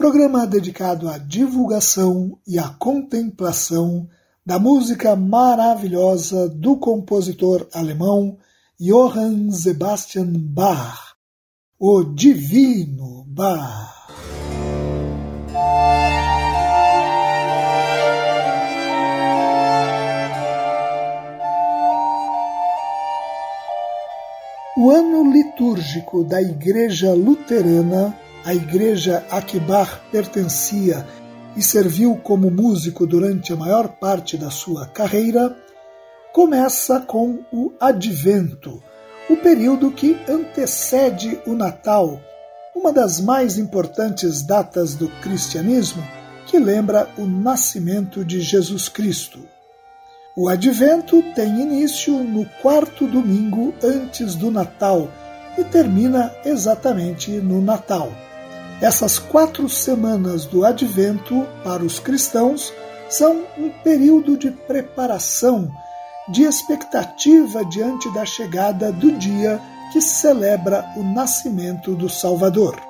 programa dedicado à divulgação e à contemplação da música maravilhosa do compositor alemão Johann Sebastian Bach, o Divino Bach. O ano litúrgico da Igreja Luterana a igreja a que Bach pertencia e serviu como músico durante a maior parte da sua carreira, começa com o Advento, o período que antecede o Natal, uma das mais importantes datas do cristianismo que lembra o nascimento de Jesus Cristo. O Advento tem início no quarto domingo antes do Natal e termina exatamente no Natal. Essas quatro semanas do Advento, para os cristãos, são um período de preparação, de expectativa diante da chegada do dia que celebra o nascimento do Salvador.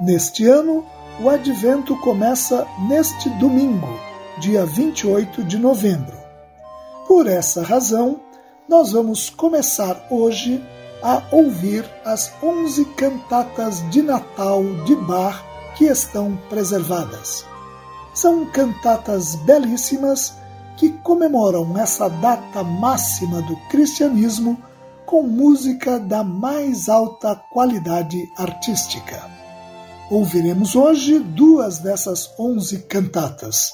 Neste ano, o Advento começa neste domingo, dia 28 de novembro. Por essa razão, nós vamos começar hoje a ouvir as onze cantatas de Natal de Bach que estão preservadas. São cantatas belíssimas que comemoram essa data máxima do cristianismo com música da mais alta qualidade artística. Ouviremos hoje duas dessas onze cantatas,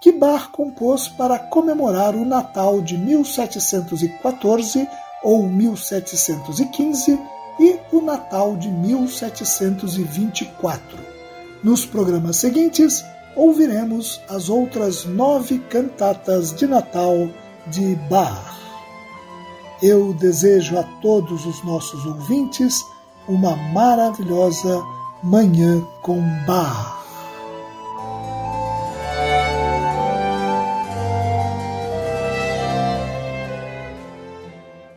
que Bach compôs para comemorar o Natal de 1714 ou 1715 e o Natal de 1724. Nos programas seguintes, ouviremos as outras nove cantatas de Natal de Bach. Eu desejo a todos os nossos ouvintes uma maravilhosa Manhã com Bach.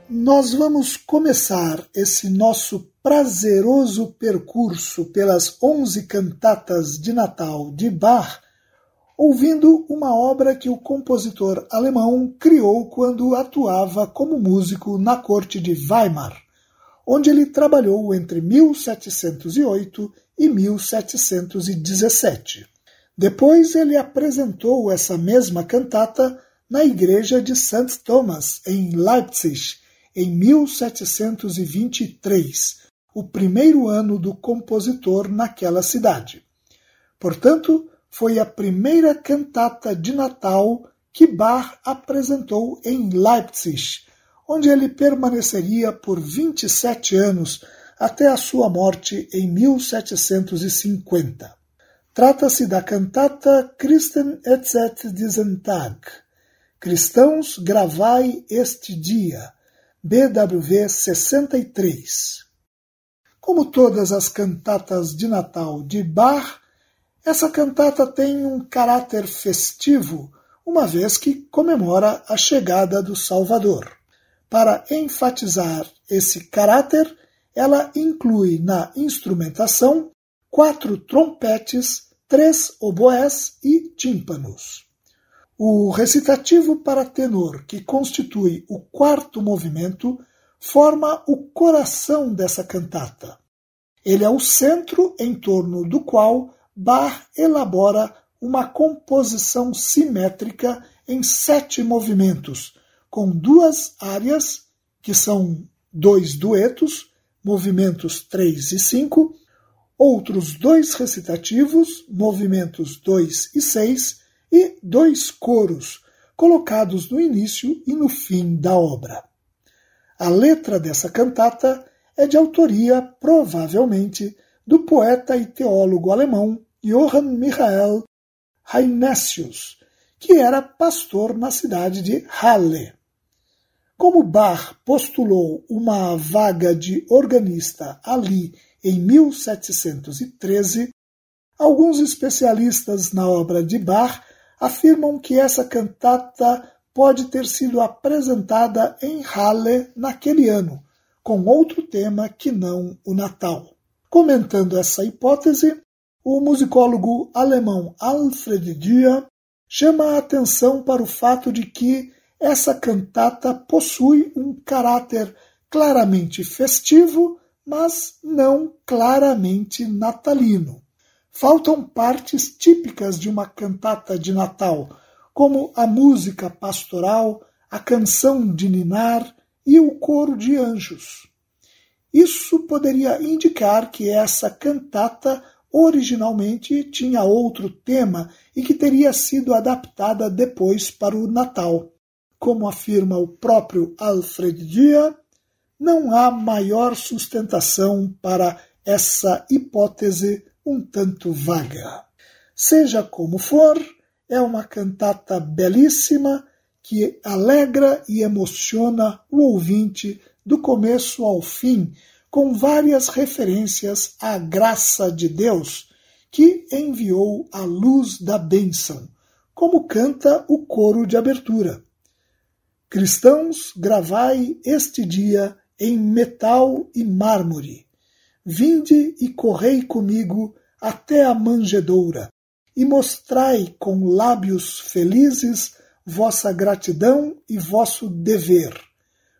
Nós vamos começar esse nosso prazeroso percurso pelas onze cantatas de Natal de Bach ouvindo uma obra que o compositor alemão criou quando atuava como músico na corte de Weimar, onde ele trabalhou entre 1708 e 1717. Depois ele apresentou essa mesma cantata na igreja de St. Thomas, em Leipzig, em 1723, o primeiro ano do compositor naquela cidade. Portanto, foi a primeira cantata de Natal que Bach apresentou em Leipzig, onde ele permaneceria por 27 anos até a sua morte em 1750. Trata-se da cantata Christen etzet diesen Tag, Cristãos, gravai este dia, BWV 63. Como todas as cantatas de Natal de Bach, essa cantata tem um caráter festivo, uma vez que comemora a chegada do Salvador. Para enfatizar esse caráter, ela inclui na instrumentação quatro trompetes, três oboés e tímpanos. O recitativo para tenor, que constitui o quarto movimento, forma o coração dessa cantata. Ele é o centro em torno do qual Bach elabora uma composição simétrica em sete movimentos, com duas áreas, que são dois duetos, movimentos 3 e 5, outros dois recitativos, movimentos 2 e 6, e dois coros, colocados no início e no fim da obra. A letra dessa cantata é de autoria, provavelmente, do poeta e teólogo alemão Johann Michael Heinesius, que era pastor na cidade de Halle. Como Bach postulou uma vaga de organista ali em 1713, alguns especialistas na obra de Bach afirmam que essa cantata pode ter sido apresentada em Halle naquele ano, com outro tema que não o Natal. Comentando essa hipótese, o musicólogo alemão Alfred Dia chama a atenção para o fato de que essa cantata possui um caráter claramente festivo, mas não claramente natalino. Faltam partes típicas de uma cantata de Natal, como a música pastoral, a canção de ninar e o coro de anjos. Isso poderia indicar que essa cantata originalmente tinha outro tema e que teria sido adaptada depois para o Natal. Como afirma o próprio Alfred Dia, não há maior sustentação para essa hipótese um tanto vaga. Seja como for, é uma cantata belíssima que alegra e emociona o ouvinte do começo ao fim, com várias referências à graça de Deus, que enviou a luz da bênção, como canta o coro de abertura. Cristãos, gravai este dia em metal e mármore. Vinde e correi comigo até a manjedoura, e mostrai com lábios felizes vossa gratidão e vosso dever,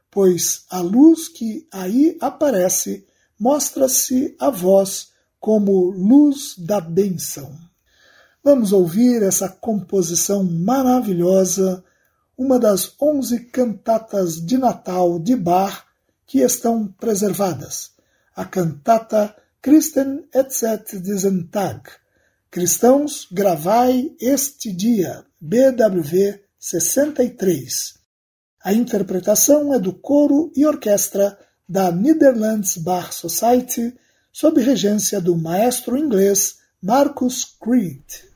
pois a luz que aí aparece mostra-se a vós como luz da bênção. Vamos ouvir essa composição maravilhosa, uma das onze cantatas de Natal de Bach que estão preservadas, a cantata Christen et diesen Tag, Cristãos, gravai este dia, BWV 63. A interpretação é do coro e orquestra da Netherlands Bar Society, sob regência do maestro inglês Marcus Creed.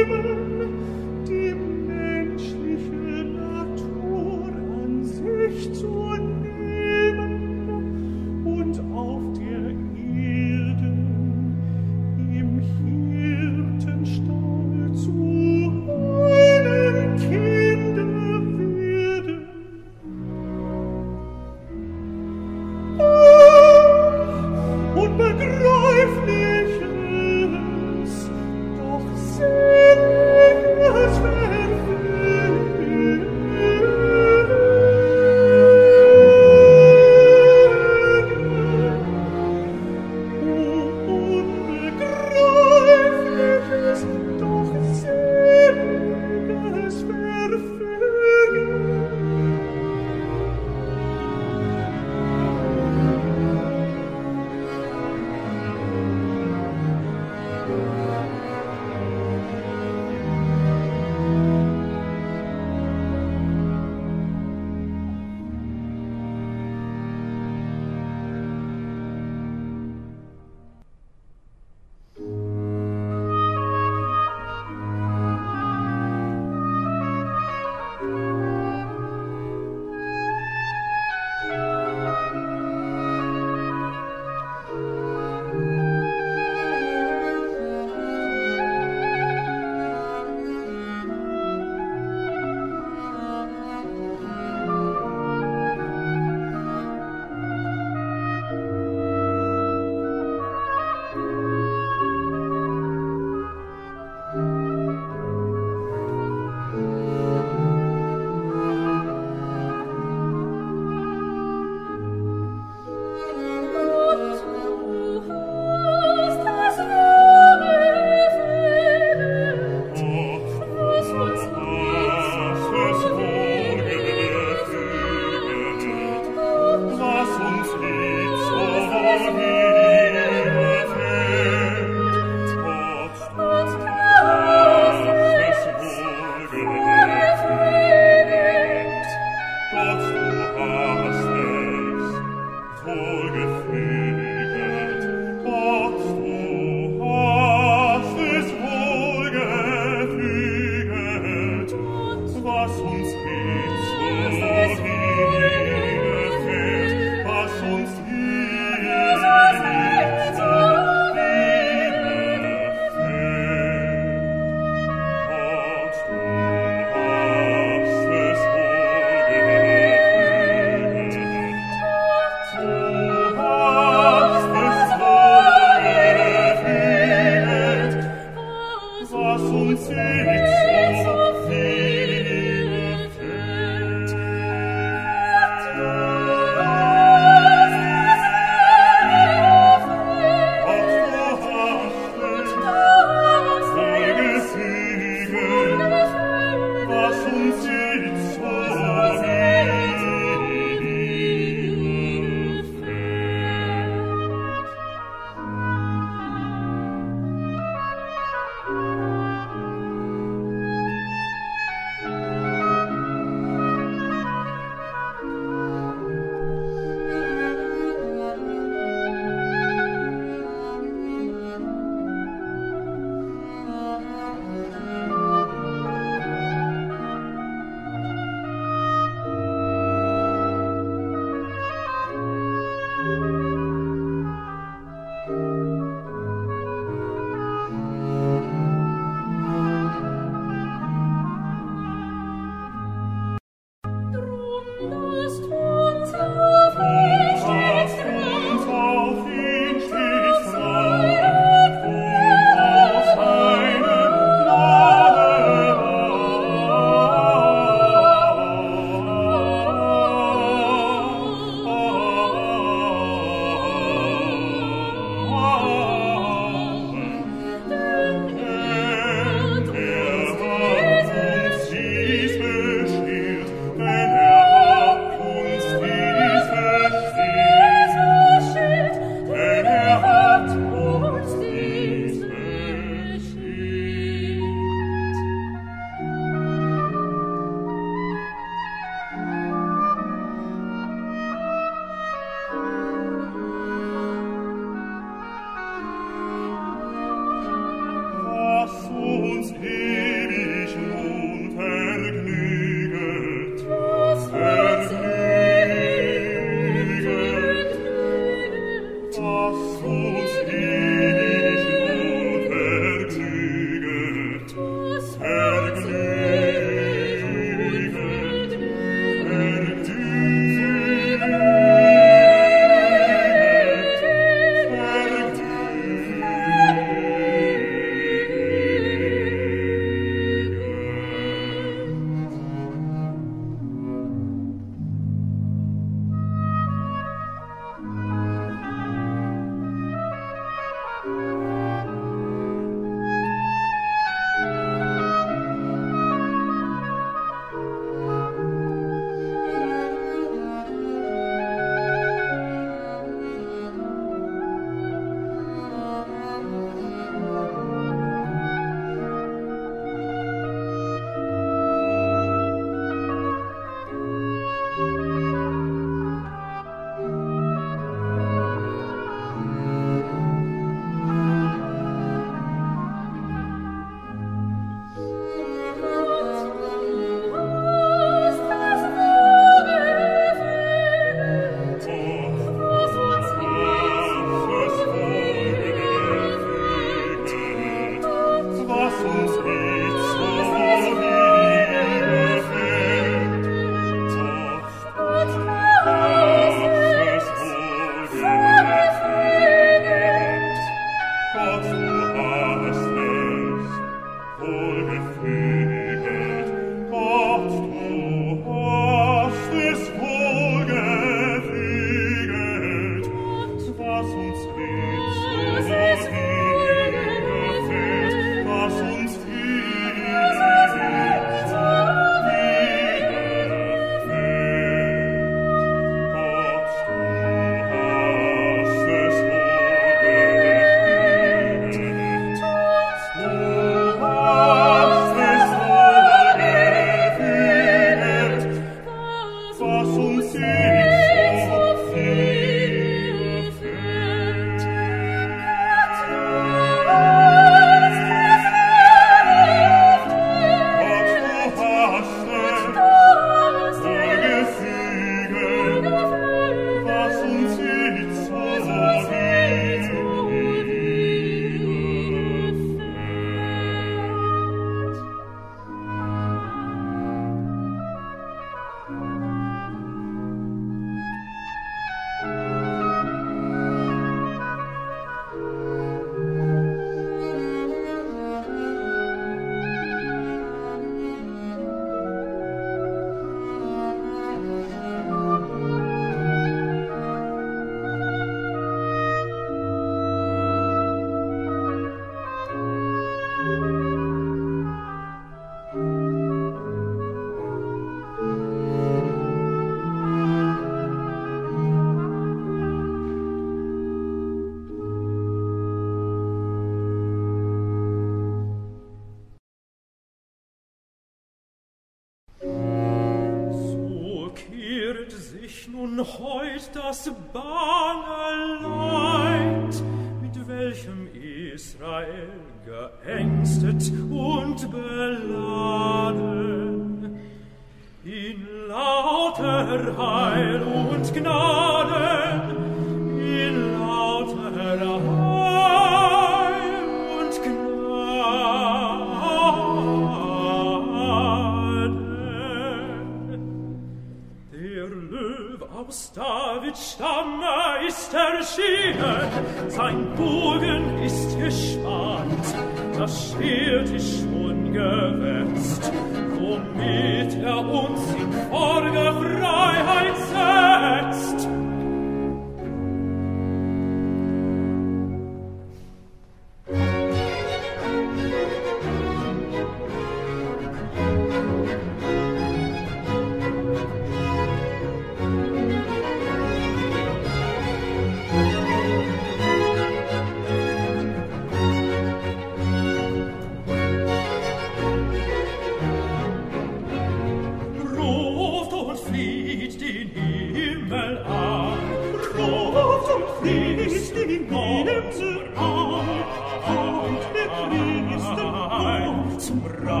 Reich, zum Reich,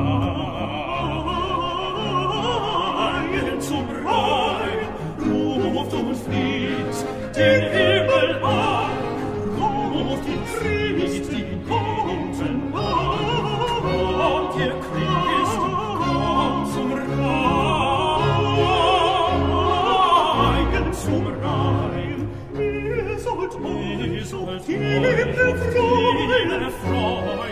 zum Reich, ruft und flieht den Himmel an, ruft ihn Christ, die Kunden an, und ihr Christ, kommt zum Reich, zum Reich, ihr sollt euch, ihr sollt viele freuen,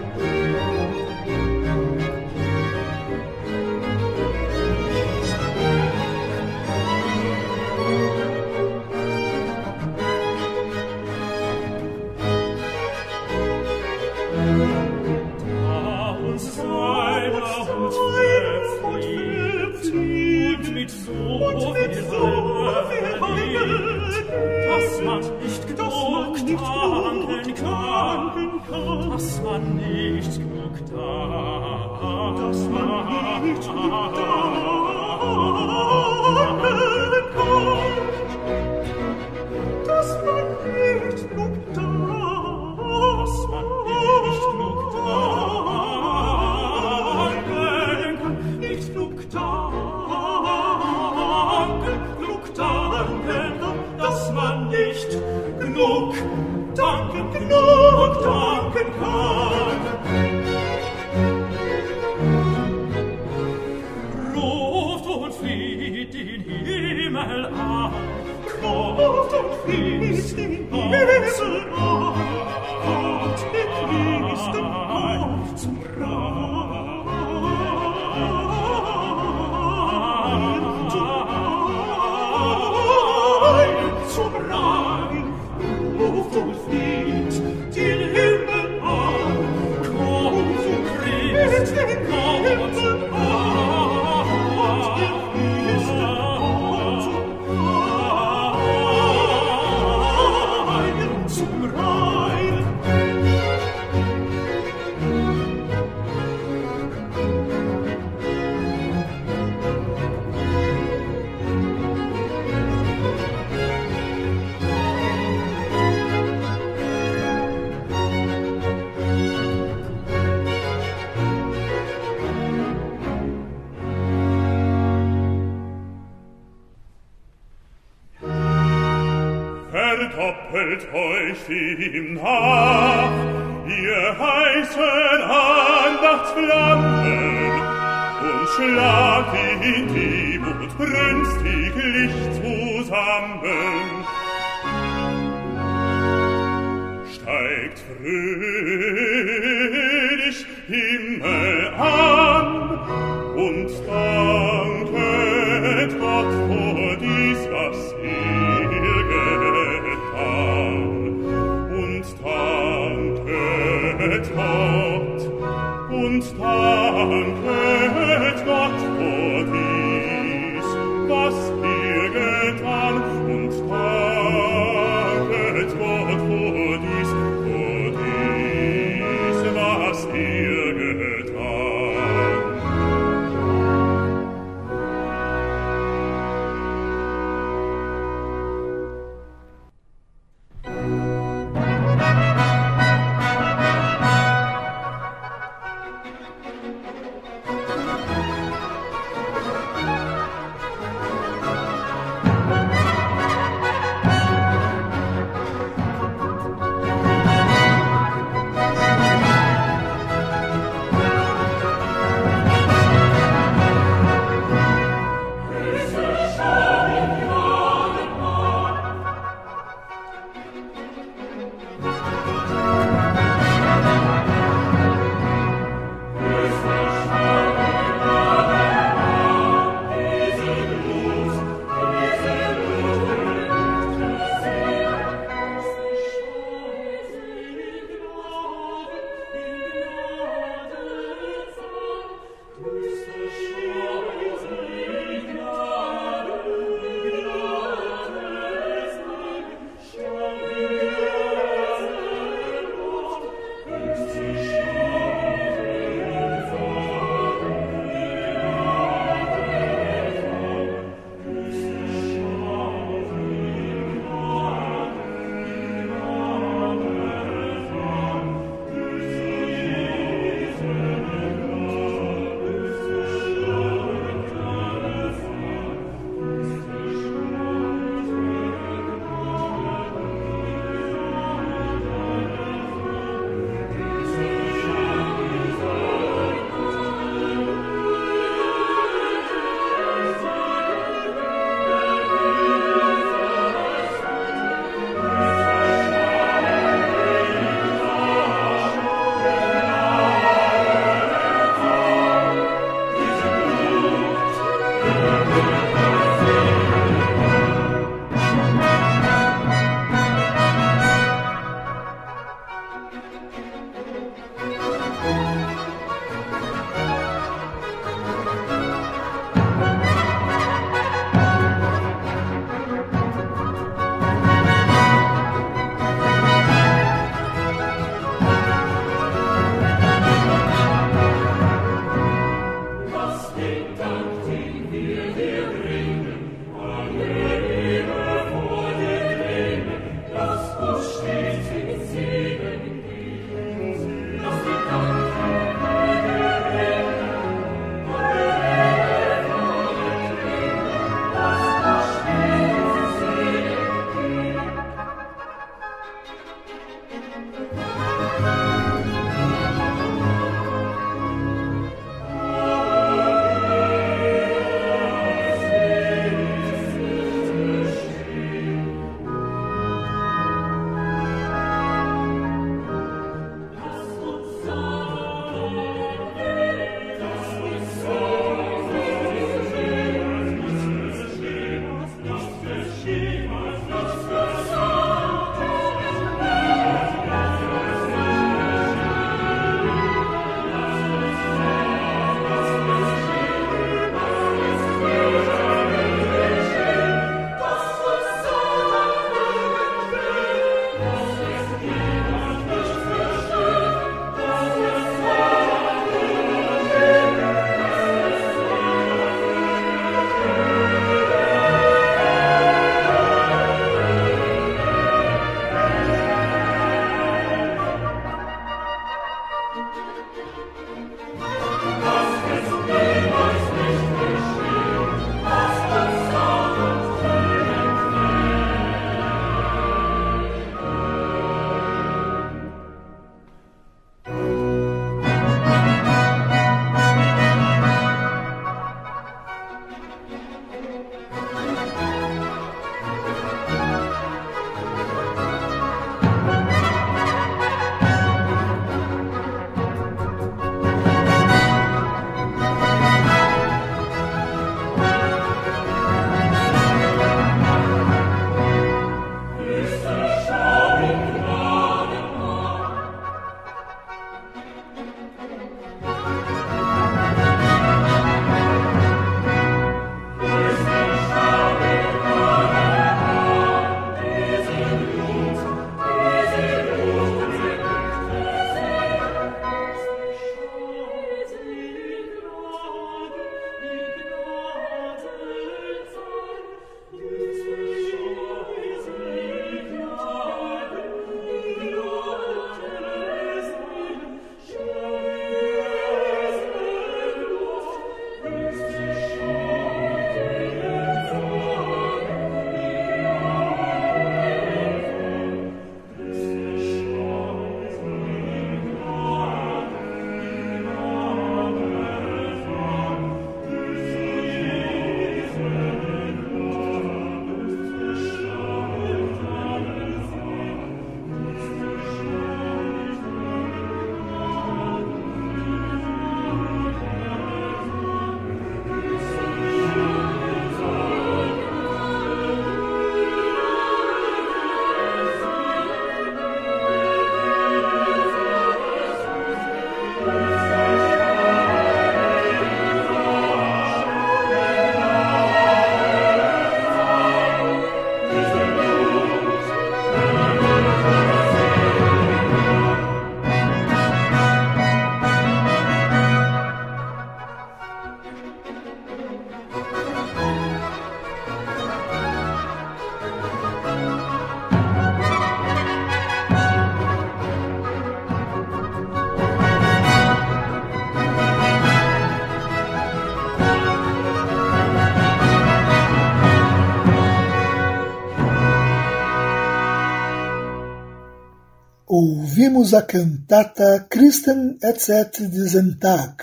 Ouvimos a cantata Christen et diesen Tag,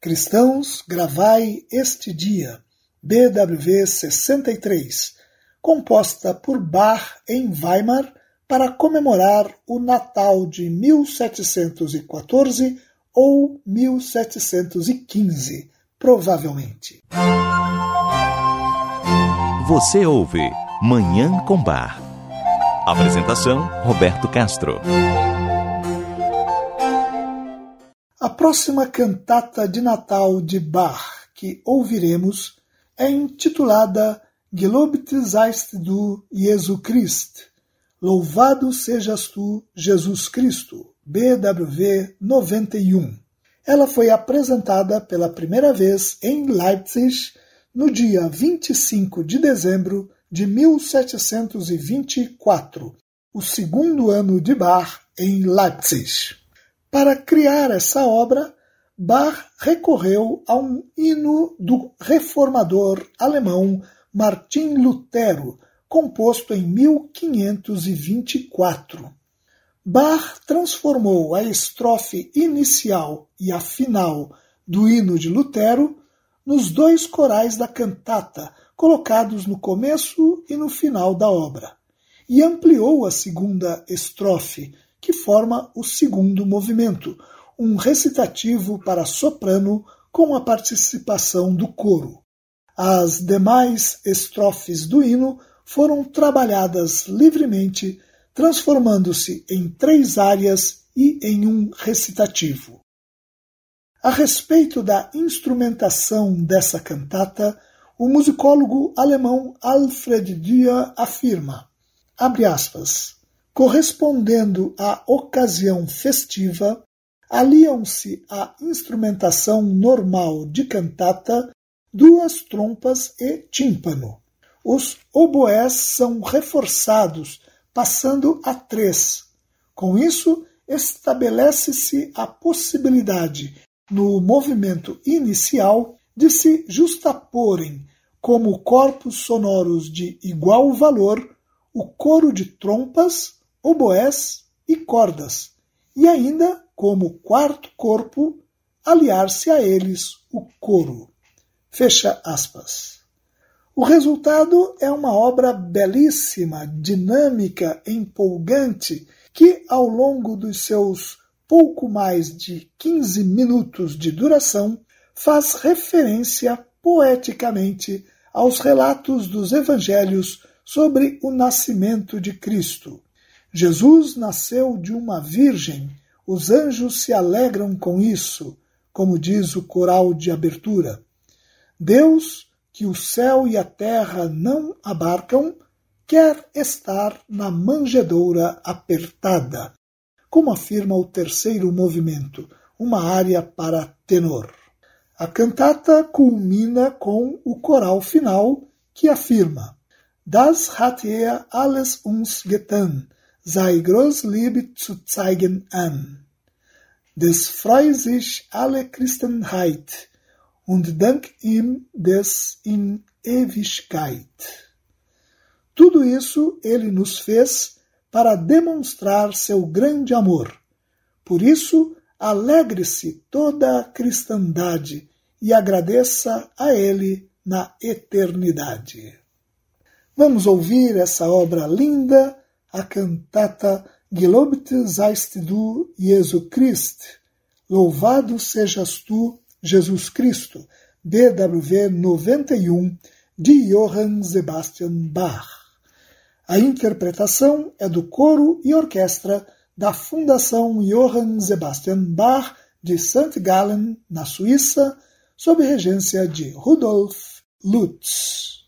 Cristãos, gravai este dia, BWV 63, composta por Bach em Weimar para comemorar o Natal de 1714 ou 1715, provavelmente. Você ouve Manhã com Bar. Apresentação: Roberto Castro. A próxima cantata de Natal de Bach que ouviremos é intitulada Gelobt seist du, Jesu Christ. Louvado sejas tu, Jesus Cristo. BWV 91. Ela foi apresentada pela primeira vez em Leipzig no dia 25 de dezembro de 1724, o segundo ano de Bach em Leipzig. Para criar essa obra, Bach recorreu a um hino do reformador alemão Martim Lutero, composto em 1524. Bach transformou a estrofe inicial e a final do hino de Lutero nos dois corais da cantata colocados no começo e no final da obra, e ampliou a segunda estrofe, que forma o segundo movimento, um recitativo para soprano com a participação do coro. As demais estrofes do hino foram trabalhadas livremente, transformando-se em três áreas e em um recitativo. A respeito da instrumentação dessa cantata, o musicólogo alemão Alfred Dürer afirma, abre aspas, correspondendo à ocasião festiva, aliam-se à instrumentação normal de cantata duas trompas e tímpano. Os oboés são reforçados, passando a três. Com isso, estabelece-se a possibilidade, no movimento inicial, de se justaporem como corpos sonoros de igual valor o coro de trompas, oboés e cordas, e ainda, como quarto corpo, aliar-se a eles o coro. Fecha aspas. O resultado é uma obra belíssima, dinâmica, empolgante, que, ao longo dos seus pouco mais de 15 minutos de duração, faz referência poeticamente aos relatos dos evangelhos sobre o nascimento de Cristo. Jesus nasceu de uma virgem, os anjos se alegram com isso, como diz o coral de abertura. Deus, que o céu e a terra não abarcam, quer estar na manjedoura apertada, como afirma o terceiro movimento, uma área para tenor. A cantata culmina com o coral final que afirma Das hat er alles uns getan, sei groß Liebe zu zeigen an. Des freu sich alle Christenheit und dank ihm des in Ewigkeit. Tudo isso ele nos fez para demonstrar seu grande amor. Por isso, alegre-se toda a cristandade e agradeça a Ele na eternidade. Vamos ouvir essa obra linda, a cantata Gelobt seist du, Jesu Christ. Louvado sejas tu, Jesus Cristo, BWV 91, de Johann Sebastian Bach. A interpretação é do coro e orquestra da Fundação Johann Sebastian Bach de St. Gallen, na Suíça, sob regência de Rudolf Lutz.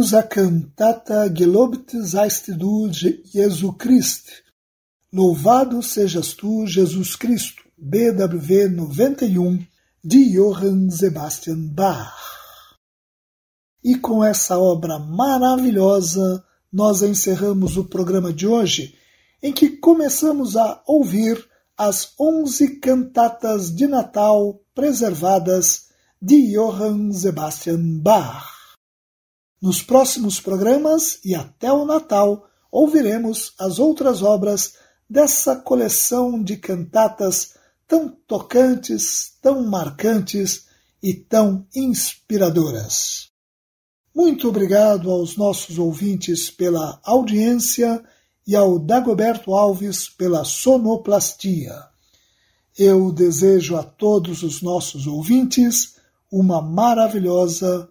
Ouvimos a cantata Gelobt seist du, Jesu Christ. Louvado sejas tu, Jesus Cristo, BWV 91, de Johann Sebastian Bach. E com essa obra maravilhosa, nós encerramos o programa de hoje, em que começamos a ouvir as onze cantatas de Natal preservadas de Johann Sebastian Bach. Nos próximos programas e até o Natal, ouviremos as outras obras dessa coleção de cantatas tão tocantes, tão marcantes e tão inspiradoras. Muito obrigado aos nossos ouvintes pela audiência e ao Dagoberto Alves pela sonoplastia. Eu desejo a todos os nossos ouvintes uma maravilhosa